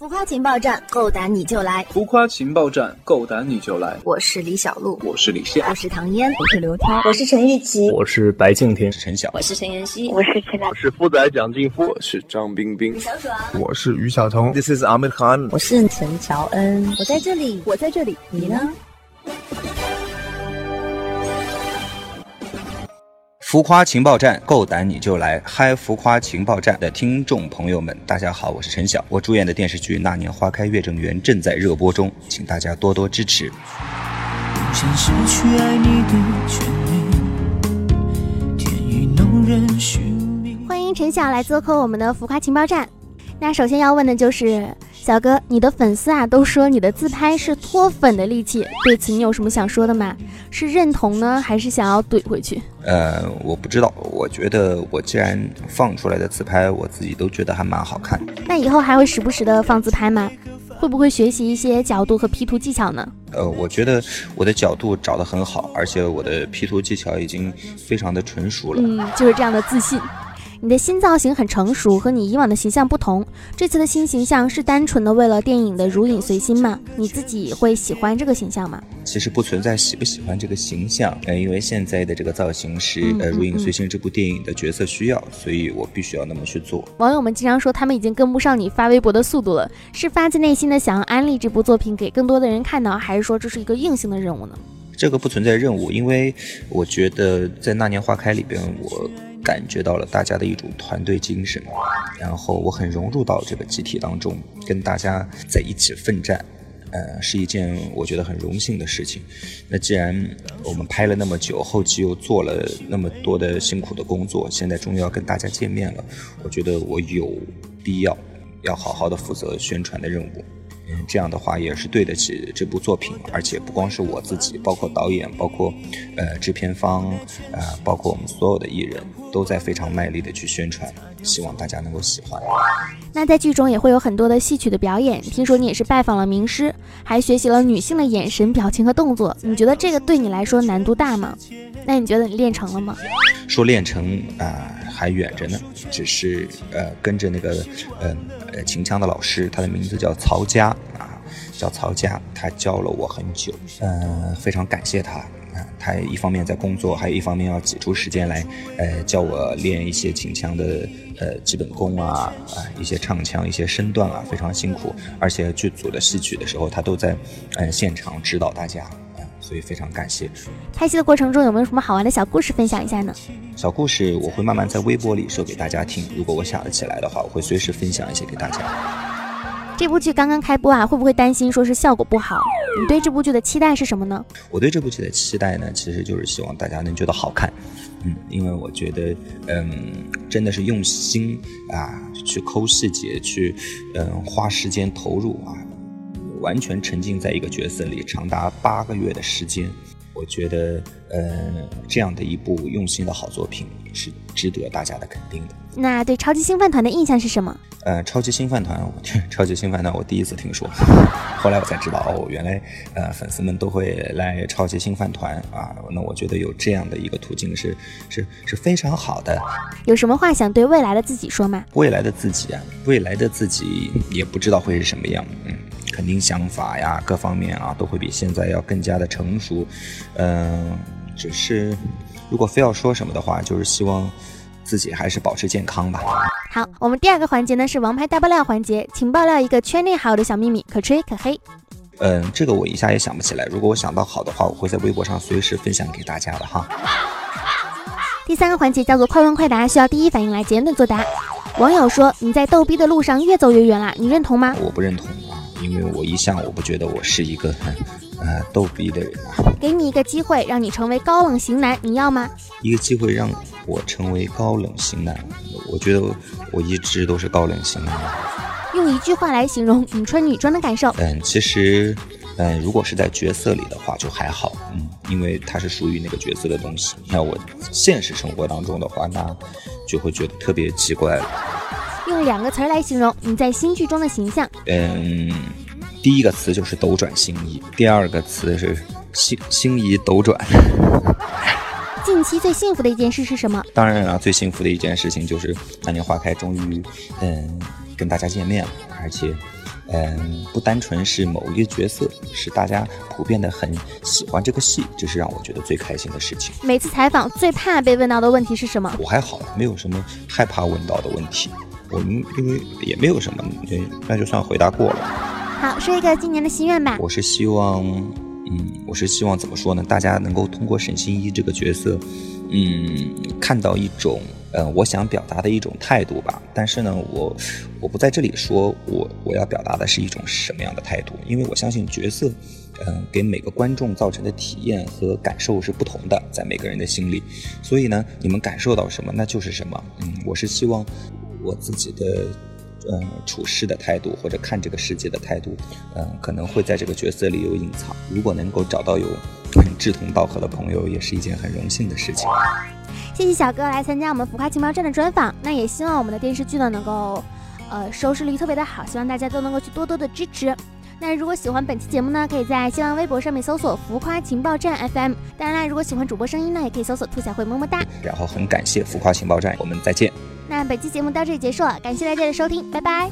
浮夸情报站，够胆你就来！浮夸情报站，够胆你就来！我是李小璐，我是李现，我是唐嫣，我是刘涛，我是陈钰琪，我是白敬亭，我是陈晓，我是陈妍希，我是陈我是富仔蒋劲夫，我是张冰冰，小爽，我是于晓彤，This is Ahmed Khan，我是陈乔恩，我在这里，我在这里，你呢？浮夸情报站，够胆你就来！嗨，浮夸情报站的听众朋友们，大家好，我是陈晓。我主演的电视剧《那年花开月正圆》正在热播中，请大家多多支持。欢迎陈晓来做客我们的浮夸情报站。那首先要问的就是，小哥，你的粉丝啊都说你的自拍是脱粉的利器，对此你有什么想说的吗？是认同呢，还是想要怼回去？呃，我不知道，我觉得我既然放出来的自拍，我自己都觉得还蛮好看。那以后还会时不时的放自拍吗？会不会学习一些角度和 P 图技巧呢？呃，我觉得我的角度找得很好，而且我的 P 图技巧已经非常的纯熟了。嗯，就是这样的自信。你的新造型很成熟，和你以往的形象不同。这次的新形象是单纯的为了电影的如影随形吗？你自己会喜欢这个形象吗？其实不存在喜不喜欢这个形象，呃，因为现在的这个造型是呃如影随形这部电影的角色需要，所以我必须要那么去做。网友们经常说他们已经跟不上你发微博的速度了，是发自内心的想要安利这部作品给更多的人看到，还是说这是一个硬性的任务呢？这个不存在任务，因为我觉得在那年花开里边我。感觉到了大家的一种团队精神，然后我很融入到这个集体当中，跟大家在一起奋战，呃，是一件我觉得很荣幸的事情。那既然我们拍了那么久，后期又做了那么多的辛苦的工作，现在终于要跟大家见面了，我觉得我有必要要好好的负责宣传的任务。这样的话也是对得起这部作品，而且不光是我自己，包括导演，包括呃制片方，呃，包括我们所有的艺人，都在非常卖力的去宣传，希望大家能够喜欢。那在剧中也会有很多的戏曲的表演，听说你也是拜访了名师，还学习了女性的眼神、表情和动作，你觉得这个对你来说难度大吗？那你觉得你练成了吗？说练成啊。还远着呢，只是呃跟着那个呃呃秦腔的老师，他的名字叫曹佳啊，叫曹佳，他教了我很久，嗯，非常感谢他啊。他一方面在工作，还有一方面要挤出时间来，呃，教我练一些秦腔的呃基本功啊啊，一些唱腔、一些身段啊，非常辛苦。而且剧组的戏曲的时候，他都在呃现场指导大家。所以非常感谢。拍戏的过程中有没有什么好玩的小故事分享一下呢？小故事我会慢慢在微博里说给大家听。如果我想得起来的话，我会随时分享一些给大家。这部剧刚刚开播啊，会不会担心说是效果不好？你对这部剧的期待是什么呢？我对这部剧的期待呢，其实就是希望大家能觉得好看。嗯，因为我觉得，嗯，真的是用心啊，去抠细节，去嗯花时间投入啊。完全沉浸在一个角色里，长达八个月的时间，我觉得，呃，这样的一部用心的好作品是值得大家的肯定的。那对超级星饭团的印象是什么？呃，超级星饭团，超级星饭团，我第一次听说，后来我才知道，哦，原来，呃，粉丝们都会来超级星饭团啊。那我觉得有这样的一个途径是是是非常好的。有什么话想对未来的自己说吗？未来的自己啊，未来的自己也不知道会是什么样，嗯。肯定想法呀，各方面啊，都会比现在要更加的成熟。嗯，只是如果非要说什么的话，就是希望自己还是保持健康吧。好，我们第二个环节呢是王牌大爆料环节，请爆料一个圈内好的小秘密，可吹可黑。嗯，这个我一下也想不起来。如果我想到好的话，我会在微博上随时分享给大家的哈。第三个环节叫做快问快答，需要第一反应来简短作答。网友说你在逗逼的路上越走越远了，你认同吗？我不认同啊。因为我一向我不觉得我是一个很呃逗逼的人啊。给你一个机会，让你成为高冷型男，你要吗？一个机会让我成为高冷型男，我觉得我一直都是高冷型男。用一句话来形容你穿女装的感受？嗯，其实，嗯，如果是在角色里的话就还好，嗯，因为它是属于那个角色的东西。那我现实生活当中的话，那就会觉得特别奇怪了。用两个词来形容你在新剧中的形象。嗯，第一个词就是斗转星移，第二个词是星星移斗转。近期最幸福的一件事是什么？当然了，最幸福的一件事情就是那年花开终于嗯跟大家见面了，而且嗯，不单纯是某一个角色，是大家普遍的很喜欢这个戏，这是让我觉得最开心的事情。每次采访最怕被问到的问题是什么？我还好，没有什么害怕问到的问题。我们因为也没有什么，那就算回答过了。好，说一个今年的心愿吧。我是希望，嗯，我是希望怎么说呢？大家能够通过沈星一这个角色，嗯，看到一种。呃，我想表达的一种态度吧，但是呢，我我不在这里说我我要表达的是一种什么样的态度，因为我相信角色，嗯，给每个观众造成的体验和感受是不同的，在每个人的心里，所以呢，你们感受到什么，那就是什么。嗯，我是希望我自己的，嗯，处事的态度或者看这个世界的态度，嗯，可能会在这个角色里有隐藏。如果能够找到有志同道合的朋友，也是一件很荣幸的事情。谢谢小哥来参加我们浮夸情报站的专访，那也希望我们的电视剧呢能够，呃，收视率特别的好，希望大家都能够去多多的支持。那如果喜欢本期节目呢，可以在新浪微博上面搜索“浮夸情报站 FM”。当然啦，如果喜欢主播声音呢，也可以搜索“兔小慧么么哒”。然后很感谢浮夸情报站，我们再见。那本期节目到这里结束了，感谢大家的收听，拜拜。